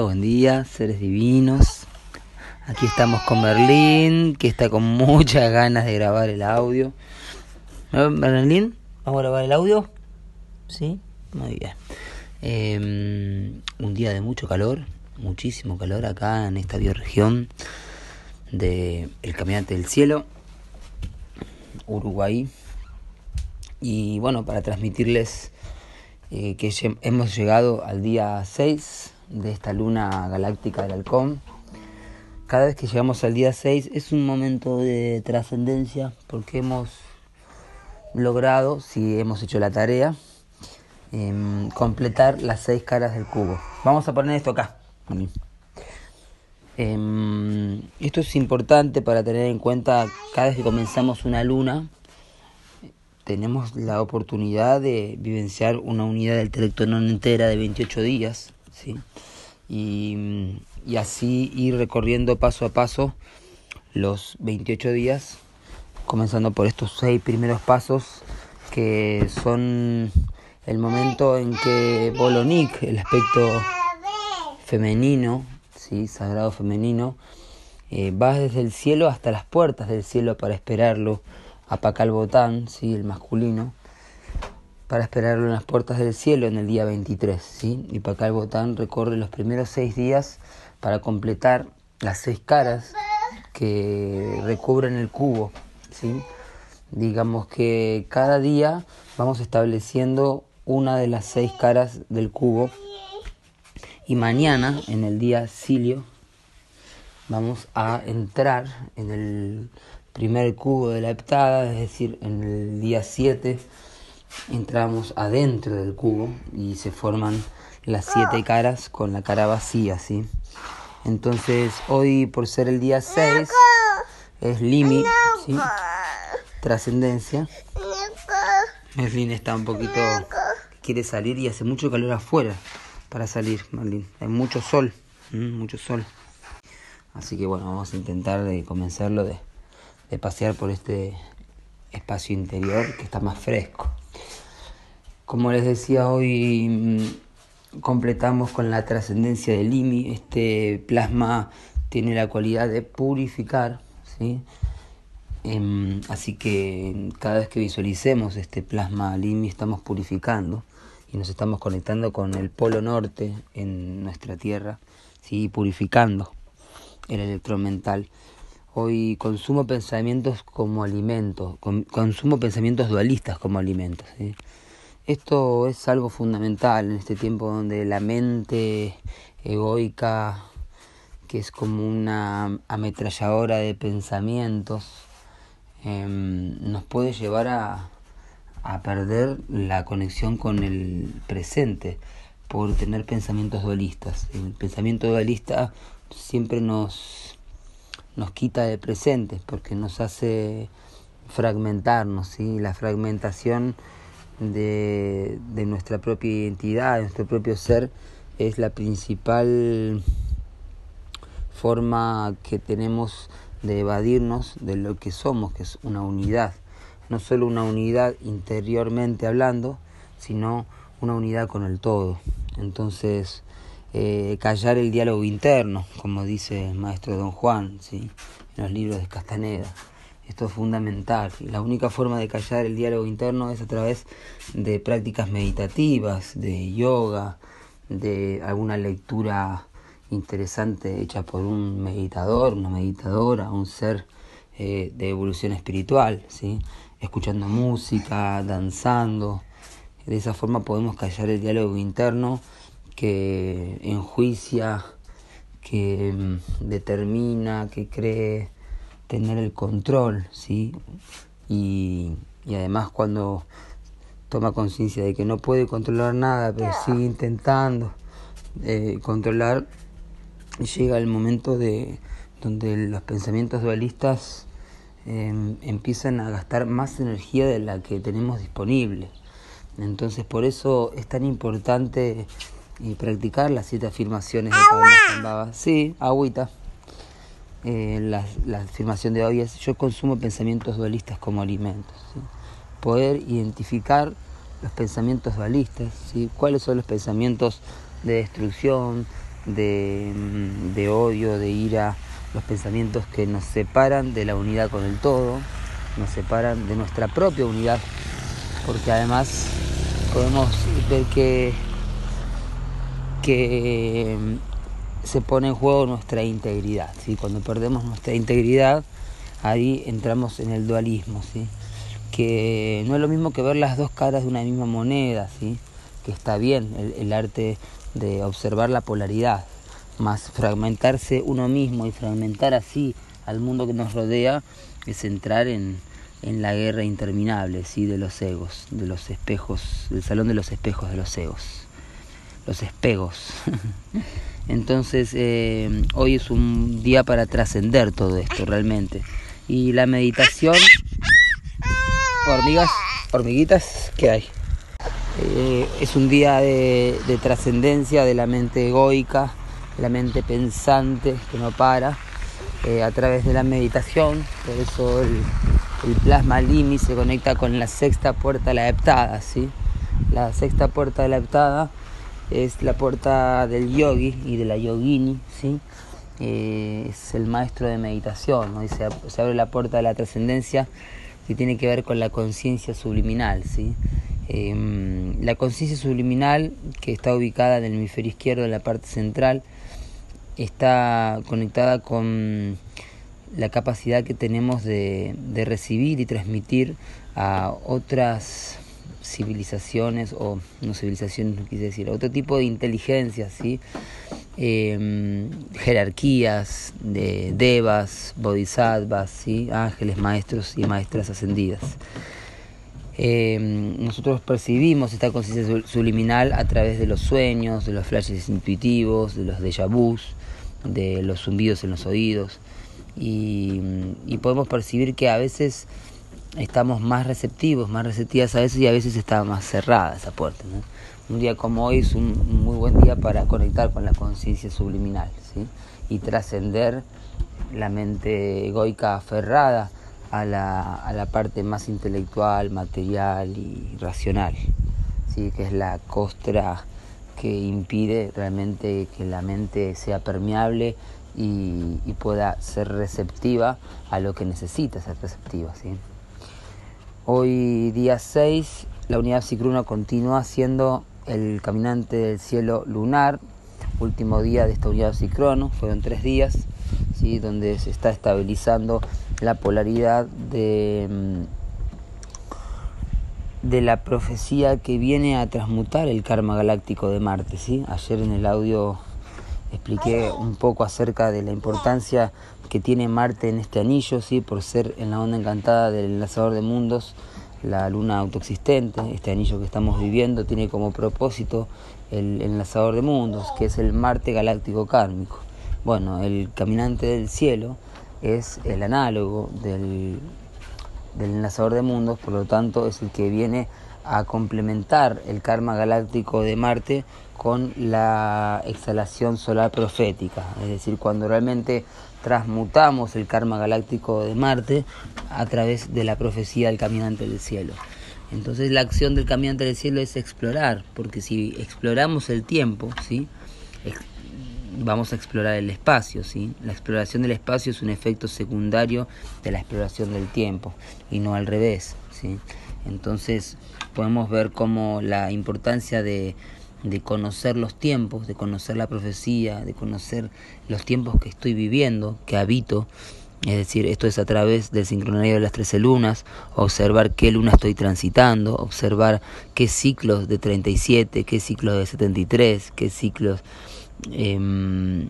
buen día, seres divinos. Aquí estamos con Berlín, que está con muchas ganas de grabar el audio. Berlín, ¿vamos a grabar el audio? Sí, muy bien. Em, un día de mucho calor, muchísimo calor acá en esta bioregión de El Caminante del Cielo, Uruguay. Y bueno, para transmitirles eh, que hemos llegado al día 6 de esta luna galáctica del halcón. Cada vez que llegamos al día 6 es un momento de trascendencia porque hemos logrado, si hemos hecho la tarea, em, completar las seis caras del cubo. Vamos a poner esto acá. Em, esto es importante para tener en cuenta cada vez que comenzamos una luna tenemos la oportunidad de vivenciar una unidad del telectonón entera de 28 días, ¿sí? Y, y, así ir recorriendo paso a paso los 28 días, comenzando por estos seis primeros pasos que son el momento en que Bolonik, el aspecto femenino, ¿sí? sagrado femenino, eh, va desde el cielo hasta las puertas del cielo para esperarlo a Pacalbotán, ¿sí? el masculino, para esperarlo en las puertas del cielo en el día 23. ¿sí? Y Pacalbotán recorre los primeros seis días para completar las seis caras que recubren el cubo. ¿sí? Digamos que cada día vamos estableciendo una de las seis caras del cubo y mañana, en el día Silio, vamos a entrar en el primer cubo de la heptada, es decir, en el día 7 entramos adentro del cubo y se forman las siete caras con la cara vacía, ¿sí? Entonces, hoy por ser el día 6 es Limi, ¿sí? Trascendencia. Merlin está un poquito quiere salir y hace mucho calor afuera para salir, Merlin. Hay mucho sol, mucho sol. Así que bueno, vamos a intentar de comenzarlo de de pasear por este espacio interior que está más fresco. Como les decía, hoy mm, completamos con la trascendencia del IMI. Este plasma tiene la cualidad de purificar, ¿sí? Em, así que cada vez que visualicemos este plasma LIMI estamos purificando y nos estamos conectando con el polo norte en nuestra Tierra, ¿sí? purificando el electromental. Hoy consumo pensamientos como alimentos, consumo pensamientos dualistas como alimentos. Esto es algo fundamental en este tiempo donde la mente egoica, que es como una ametralladora de pensamientos, em, nos puede llevar a, a perder la conexión con el presente por tener pensamientos dualistas. El pensamiento dualista siempre nos nos quita de presente porque nos hace fragmentarnos, ¿sí? la fragmentación de, de nuestra propia identidad, de nuestro propio ser, es la principal forma que tenemos de evadirnos de lo que somos, que es una unidad. No solo una unidad interiormente hablando, sino una unidad con el todo. Entonces, eh, callar el diálogo interno, como dice el maestro Don Juan, ¿sí? en los libros de Castaneda. Esto es fundamental. La única forma de callar el diálogo interno es a través de prácticas meditativas, de yoga, de alguna lectura interesante hecha por un meditador, una meditadora, un ser eh, de evolución espiritual, ¿sí? escuchando música, danzando. De esa forma podemos callar el diálogo interno que enjuicia, que mm, determina, que cree tener el control, ¿sí? Y, y además cuando toma conciencia de que no puede controlar nada, pero sigue intentando eh, controlar, llega el momento de donde los pensamientos dualistas em, empiezan a gastar más energía de la que tenemos disponible. Entonces por eso es tan importante y practicar las siete afirmaciones de Zambaba. Sí, agüita. Eh, la, la, afirmación de hoy es yo consumo pensamientos dualistas como alimentos. Poder identificar los pensamientos dualistas, ¿sí? cuáles son los pensamientos de destrucción, de, mm, de odio, de ira, los pensamientos que nos separan de la unidad con el todo, nos separan de nuestra propia unidad, porque además podemos ver que, que se pone en juego nuestra integridad. ¿sí? Cuando perdemos nuestra integridad, ahí entramos en el dualismo, ¿sí? que no es lo mismo que ver las dos caras de una misma moneda, ¿sí? que está bien el, arte de observar la polaridad, más fragmentarse uno mismo y fragmentar así al mundo que nos rodea es entrar en, en la guerra interminable ¿sí? de los egos, de los espejos, del salón de los espejos de los egos, los espejos. Entonces eh, hoy es un día para trascender todo esto realmente. Y la meditación, hormigas, hormiguitas, ¿qué hay? Eh, es un día de, de trascendencia de la mente egoica, la mente pensante que no para, eh, a través de la meditación, por eso el, el plasma limi se conecta con la sexta puerta de la heptada, ¿sí? La sexta puerta de la heptada es la puerta del yogi y de la yogini, ¿sí? Eh, es el maestro de meditación, ¿no? y se, abre la puerta de la trascendencia que tiene que ver con la conciencia subliminal, ¿sí? Eh, la conciencia subliminal que está ubicada en el hemisferio izquierdo, en la parte central, está conectada con la capacidad que tenemos de, de, recibir y transmitir a otras civilizaciones o no civilizaciones no quise decir otro tipo de inteligencia sí eh, jerarquías de devas bodhisattvas sí ángeles maestros y maestras ascendidas. Eh, nosotros percibimos esta conciencia subliminal a través de los sueños de los flashes intuitivos de los déjà vus de los zumbidos en los oídos. Y, podemos percibir que a veces estamos más receptivos, más receptivas a veces y a veces está más cerrada esa puerta. Un día como hoy es un muy buen día para conectar con la conciencia subliminal ¿sí? y trascender la mente egoica aferrada a la, a la parte más intelectual, material y racional, ¿sí? que es la costra que impide realmente que la mente sea permeable y, y, pueda ser receptiva a lo que necesita ser receptiva. ¿sí? Hoy día 6, la unidad Cicruna continúa siendo el caminante del cielo lunar, último día de esta unidad Cicrono, fueron tres días, ¿sí? donde se está estabilizando la polaridad de de la profecía que viene a transmutar el karma galáctico de Marte. ¿sí? Ayer en el audio expliqué un poco acerca de la importancia que tiene Marte en este anillo, ¿sí? por ser en la onda encantada del enlazador de mundos, la luna autoexistente, este anillo que estamos viviendo tiene como propósito el enlazador de mundos, que es el Marte galáctico kármico. Bueno, el caminante del cielo es el análogo del del enlazador de mundos, por lo tanto es el que viene a complementar el karma galáctico de Marte con la exhalación solar profética, es decir, cuando realmente transmutamos el karma galáctico de Marte a través de la profecía del caminante del cielo. Entonces la acción del caminante del cielo es explorar, porque si exploramos el tiempo, ¿sí? vamos a explorar el espacio, ¿sí? La exploración del espacio es un efecto secundario de la exploración del tiempo y no al revés, ¿sí? Entonces podemos ver cómo la importancia de, de conocer los tiempos, de conocer la profecía, de conocer los tiempos que estoy viviendo, que habito, es decir, esto es a través del sincronario de las trece lunas, observar qué luna estoy transitando, observar qué ciclos de 37, qué ciclos de 73, qué ciclos eh,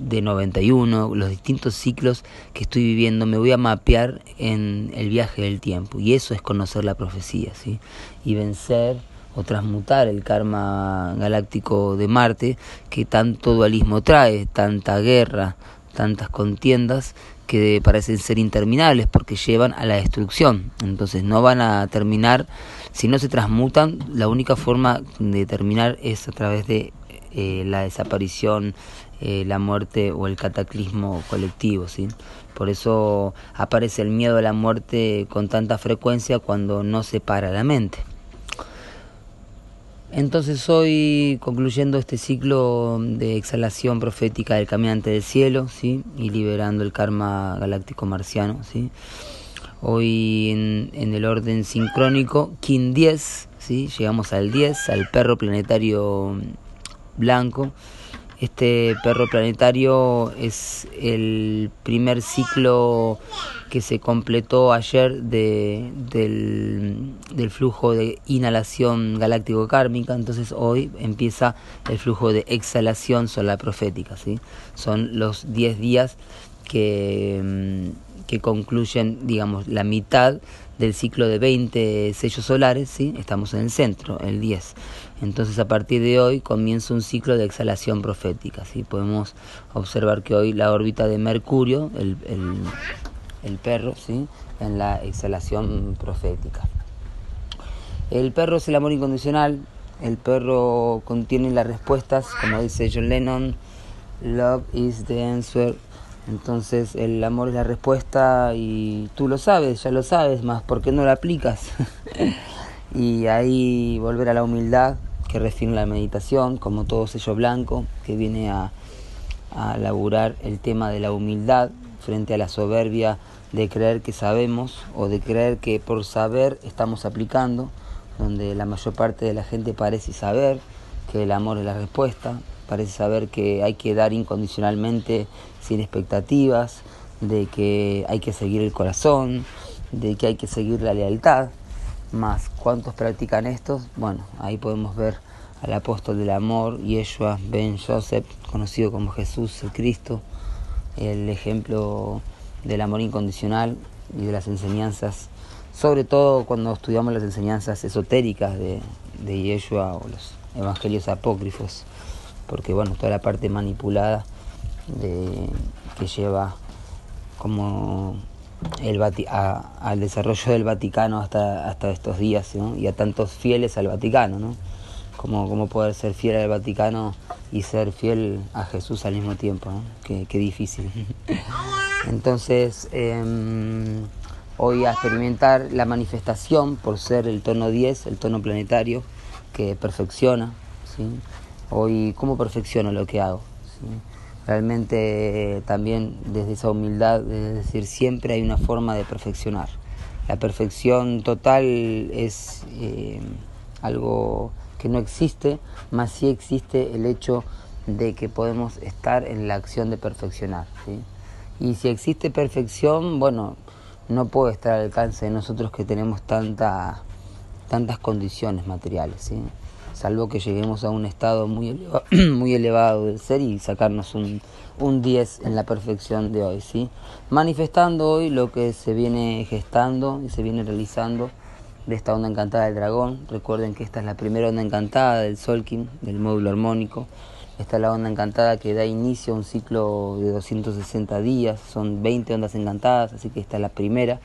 de 91, los distintos ciclos que estoy viviendo, me voy a mapear en el viaje del tiempo. Y eso es conocer la profecía, ¿sí? Y vencer o transmutar el karma galáctico de Marte, que tanto dualismo trae, tanta guerra, tantas contiendas que parecen ser interminables porque llevan a la destrucción. Entonces no van a terminar, si no se transmutan, la única forma de terminar es a través de eh, la desaparición, eh, la muerte o el cataclismo colectivo. ¿sí? Por eso aparece el miedo a la muerte con tanta frecuencia cuando no se para la mente. Entonces hoy concluyendo este ciclo de exhalación profética del caminante del cielo, ¿sí? y liberando el karma galáctico marciano, ¿sí? hoy en, en el orden sincrónico, Kin 10, ¿sí? llegamos al 10, al perro planetario blanco. Este perro planetario es el primer ciclo que se completó ayer de, del, del, flujo de inhalación galáctico kármica, entonces hoy empieza el flujo de exhalación solar profética. ¿sí? Son los 10 días que, mm, que concluyen, digamos, la mitad del ciclo de 20 sellos solares, ¿sí? estamos en el centro, el 10. Entonces a partir de hoy comienza un ciclo de exhalación profética. ¿sí? Podemos observar que hoy la órbita de Mercurio, el, el, el perro, ¿sí? en la exhalación profética. El perro es el amor incondicional, el perro contiene las respuestas, como dice John Lennon, love is the answer. Entonces el amor es la respuesta y tú lo sabes, ya lo sabes, más ¿por qué no lo aplicas? y ahí volver a la humildad que refina la meditación, como todo sello blanco, que viene a, a laburar el tema de la humildad frente a la soberbia de creer que sabemos o de creer que por saber estamos aplicando, donde la mayor parte de la gente parece saber que el amor es la respuesta, parece saber que hay que dar incondicionalmente sin expectativas, de que hay que seguir el corazón, de que hay que seguir la lealtad, más cuántos practican estos, bueno, ahí podemos ver al apóstol del amor, Yeshua ben Joseph, conocido como Jesús el Cristo, el ejemplo del amor incondicional y de las enseñanzas, sobre todo cuando estudiamos las enseñanzas esotéricas de, de Yeshua o los evangelios apócrifos, porque bueno, toda la parte manipulada de, que lleva como el a, al desarrollo del Vaticano hasta, hasta estos días y a tantos fieles al Vaticano, ¿no? Como, poder ser fiel al Vaticano y ser fiel a Jesús al mismo tiempo, ¿no? Qué, difícil. Entonces, eh, hoy a experimentar la manifestación por ser el tono 10, el tono planetario, que perfecciona. ¿sí? Hoy, ¿cómo perfecciono lo que hago? Realmente también desde esa humildad, es decir, siempre hay una forma de perfeccionar. La perfección total es eh, algo que no existe, más sí existe el hecho de que podemos estar en la acción de perfeccionar. Y si existe perfección, bueno, no puede estar al alcance de nosotros que tenemos tanta, tantas condiciones materiales. ¿sí? salvo que lleguemos a un estado muy, muy elevado del ser y sacarnos un, un 10 en la perfección de hoy, ¿sí? manifestando hoy lo que se viene gestando y se viene realizando de esta onda encantada del dragón. Recuerden que esta es la primera onda encantada del Solkin, del módulo armónico. Esta es la onda encantada que da inicio a un ciclo de 260 días, son 20 ondas encantadas, así que esta es la primera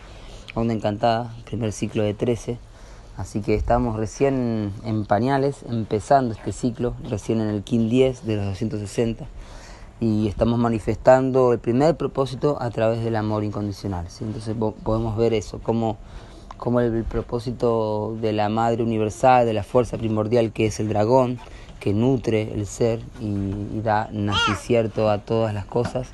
onda encantada, primer ciclo de 13 Así que estamos recién en pañales, empezando este ciclo, recién en el KIN 10 de los 260, y estamos manifestando el primer propósito a través del amor incondicional. Entonces podemos ver eso, como el, propósito de la Madre Universal, de la fuerza primordial que es el dragón, que nutre el ser y, da nacicierto a todas las cosas,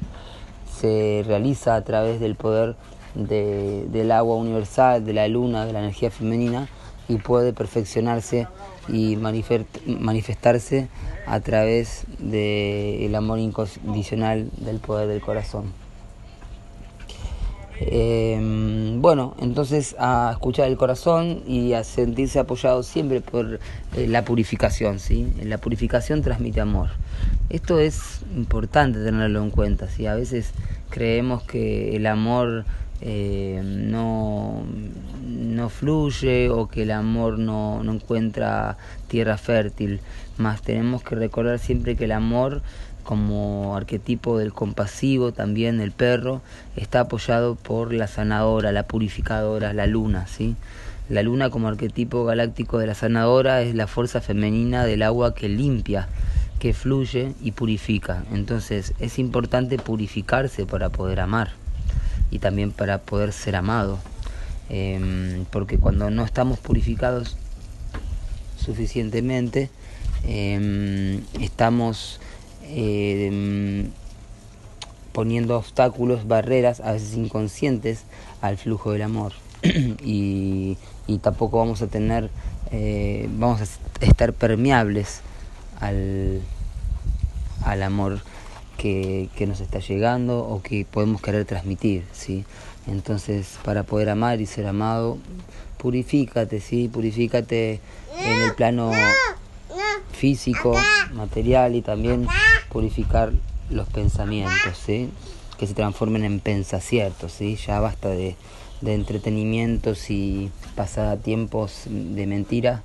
se realiza a través del poder de, del agua universal, de la luna, de la energía femenina, y puede perfeccionarse y manifestarse a través del amor incondicional del poder del corazón. Em, bueno, entonces a escuchar el corazón y a sentirse apoyado siempre por eh, la purificación, ¿sí? La purificación transmite amor. Esto es importante tenerlo en cuenta, ¿sí? A veces creemos que el amor eh, no, no fluye o que el amor no, no encuentra tierra fértil, más tenemos que recordar siempre que el amor como arquetipo del compasivo también del perro está apoyado por la sanadora, la purificadora, la luna, ¿sí? La luna como arquetipo galáctico de la sanadora es la fuerza femenina del agua que limpia, que fluye y purifica. Entonces es importante purificarse para poder amar y también para poder ser amado. Em, porque cuando no estamos purificados suficientemente, em, estamos em, poniendo obstáculos, barreras, a veces inconscientes, al flujo del amor. y, tampoco vamos a tener, eh, vamos a estar permeables al, al amor que, que, nos está llegando o que podemos querer transmitir, ¿sí? Entonces, para poder amar y ser amado, purifícate, ¿sí? Purifícate en el plano físico, material y también purificar los pensamientos, ¿sí? que se transformen en pensaciertos, ¿sí? ya basta de, de entretenimientos y pasatiempos de mentira,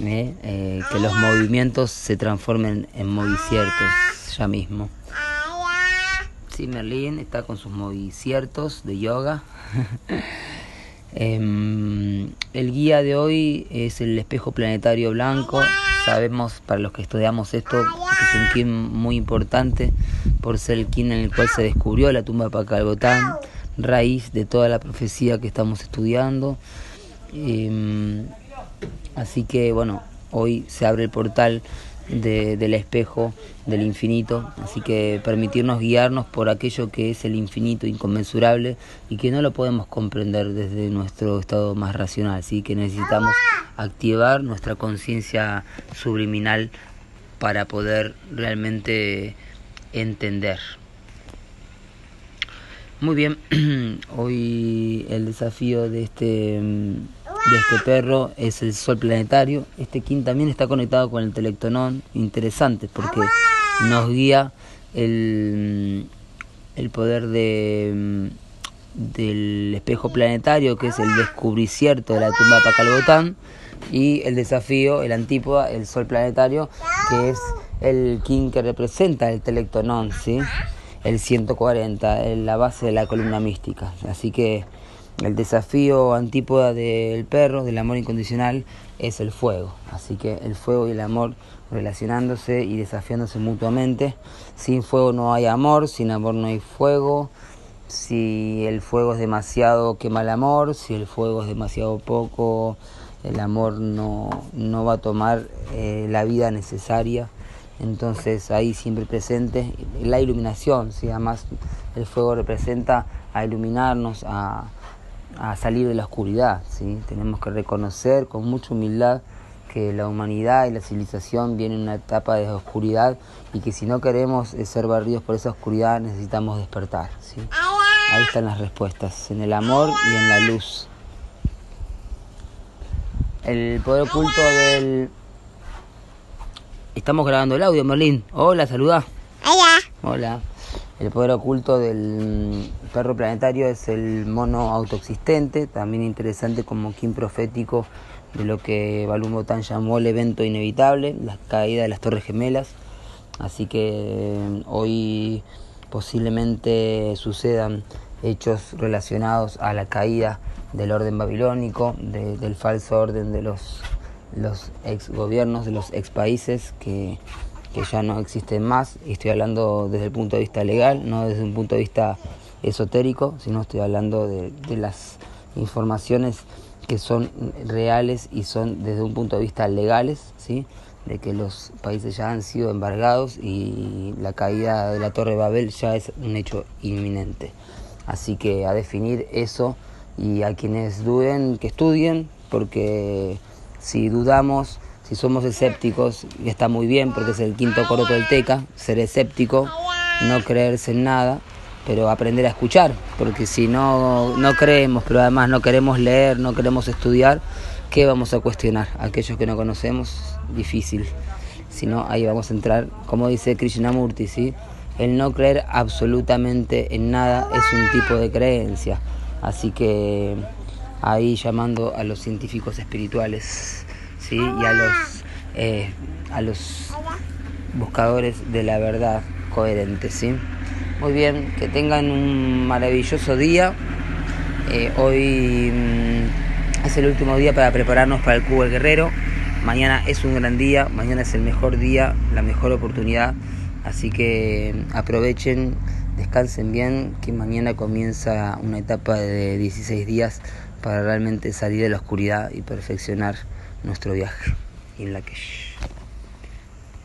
¿eh? Eh, que los movimientos se transformen en moviciertos ya mismo. Sí, Merlin está con sus moviciertos de yoga. Em, el guía de hoy es el espejo planetario blanco. Sabemos para los que estudiamos esto que es un kin muy importante por ser el kin en el cual se descubrió la tumba de Pacalbotán, raíz de toda la profecía que estamos estudiando. Em, así que bueno, hoy se abre el portal del espejo del infinito, así que permitirnos guiarnos por aquello que es el infinito inconmensurable y que no lo podemos comprender desde nuestro estado más racional, así que necesitamos activar nuestra conciencia subliminal para poder realmente entender. Muy bien, hoy el desafío de este de este perro es el sol planetario. Este kin también está conectado con el telectonón, interesante porque nos guía el, el poder de, del espejo planetario, que es el descubricierto de la tumba de Pacalbotán, y el desafío, el antípoda, el sol planetario, que es el kin que representa el telectonón, ¿sí? el 140, la base de la columna mística. Así que el desafío antípoda del perro, del amor incondicional, es el fuego. Así que el fuego y el amor relacionándose y desafiándose mutuamente. Sin fuego no hay amor, sin amor no hay fuego. Si el fuego es demasiado, quema el amor. Si el fuego es demasiado poco, el amor no, no va a tomar eh, la vida necesaria. Entonces ahí siempre presente la iluminación, si además el fuego representa a iluminarnos, a, a salir de la oscuridad. ¿sí? Tenemos que reconocer con mucha humildad que la humanidad y la civilización vienen en una etapa de oscuridad y que si no queremos eh, ser barridos por esa oscuridad necesitamos despertar. ¿sí? Ahí están las respuestas, en el amor y en la luz. El poder oculto del... Estamos grabando el audio, Merlín. Hola, saluda. Hola. Hola. El poder oculto del perro planetario es el mono autoexistente, también interesante como quien profético de lo que Balum Botán llamó el evento inevitable, la caída de las Torres Gemelas. Así que eh, hoy posiblemente sucedan hechos relacionados a la caída del orden babilónico, del falso orden de los, los ex gobiernos, de los ex países que que ya no existen más, estoy hablando desde el punto de vista legal, no desde un punto de vista esotérico, sino estoy hablando de, las informaciones que son reales y son desde un punto de vista legales, ¿sí? de que los países ya han sido embargados y la caída de la Torre de Babel ya es un hecho inminente. Así que a definir eso y a quienes duden, que estudien, porque si dudamos si somos escépticos, y está muy bien porque es el quinto coro teca, ser escéptico, no creerse en nada, pero aprender a escuchar, porque si no, no creemos, pero además no queremos leer, no queremos estudiar, ¿qué vamos a cuestionar? Aquellos que no conocemos, difícil. Si no, ahí vamos a entrar, como dice Krishnamurti, ¿sí? el no creer absolutamente en nada es un tipo de creencia. Así que ahí llamando a los científicos espirituales ¿sí? y a los, eh, a los buscadores de la verdad coherente. ¿sí? Muy bien, que tengan un maravilloso día. Eh, hoy mm, es el último día para prepararnos para el Cubo del Guerrero. Mañana es un gran día, mañana es el mejor día, la mejor oportunidad. Así que aprovechen, descansen bien, que mañana comienza una etapa de 16 días para realmente salir de la oscuridad y perfeccionar nuestro viaje. en Lakesh.